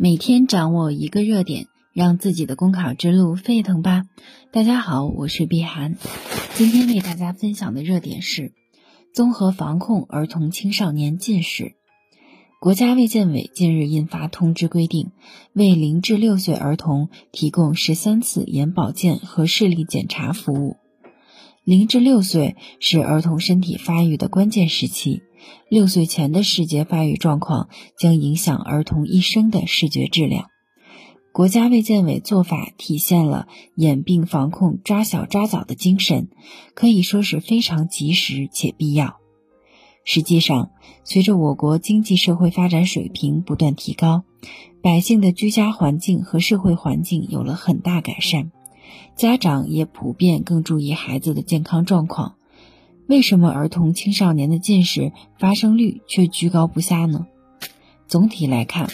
每天掌握一个热点，让自己的公考之路沸腾吧！大家好，我是碧涵，今天为大家分享的热点是综合防控儿童青少年近视。国家卫健委近日印发通知，规定为零至六岁儿童提供十三次眼保健和视力检查服务。零至六岁是儿童身体发育的关键时期。六岁前的视觉发育状况将影响儿童一生的视觉质量。国家卫健委做法体现了眼病防控抓小抓早的精神，可以说是非常及时且必要。实际上，随着我国经济社会发展水平不断提高，百姓的居家环境和社会环境有了很大改善，家长也普遍更注意孩子的健康状况。为什么儿童青少年的近视发生率却居高不下呢？总体来看，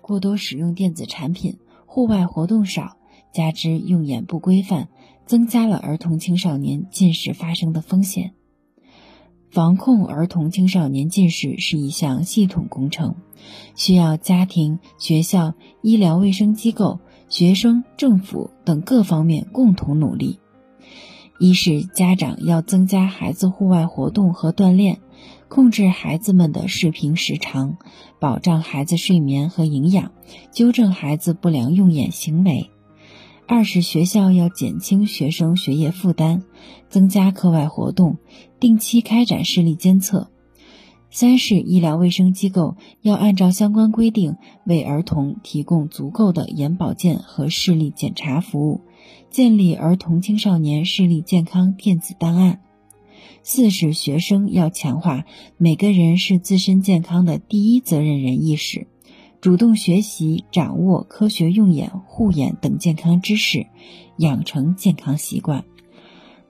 过多使用电子产品、户外活动少，加之用眼不规范，增加了儿童青少年近视发生的风险。防控儿童青少年近视是一项系统工程，需要家庭、学校、医疗卫生机构、学生、政府等各方面共同努力。一是家长要增加孩子户外活动和锻炼，控制孩子们的视频时长，保障孩子睡眠和营养，纠正孩子不良用眼行为；二是学校要减轻学生学业负担，增加课外活动，定期开展视力监测；三是医疗卫生机构要按照相关规定，为儿童提供足够的眼保健和视力检查服务。建立儿童青少年视力健康电子档案。四是学生要强化每个人是自身健康的第一责任人意识，主动学习掌握科学用眼、护眼等健康知识，养成健康习惯。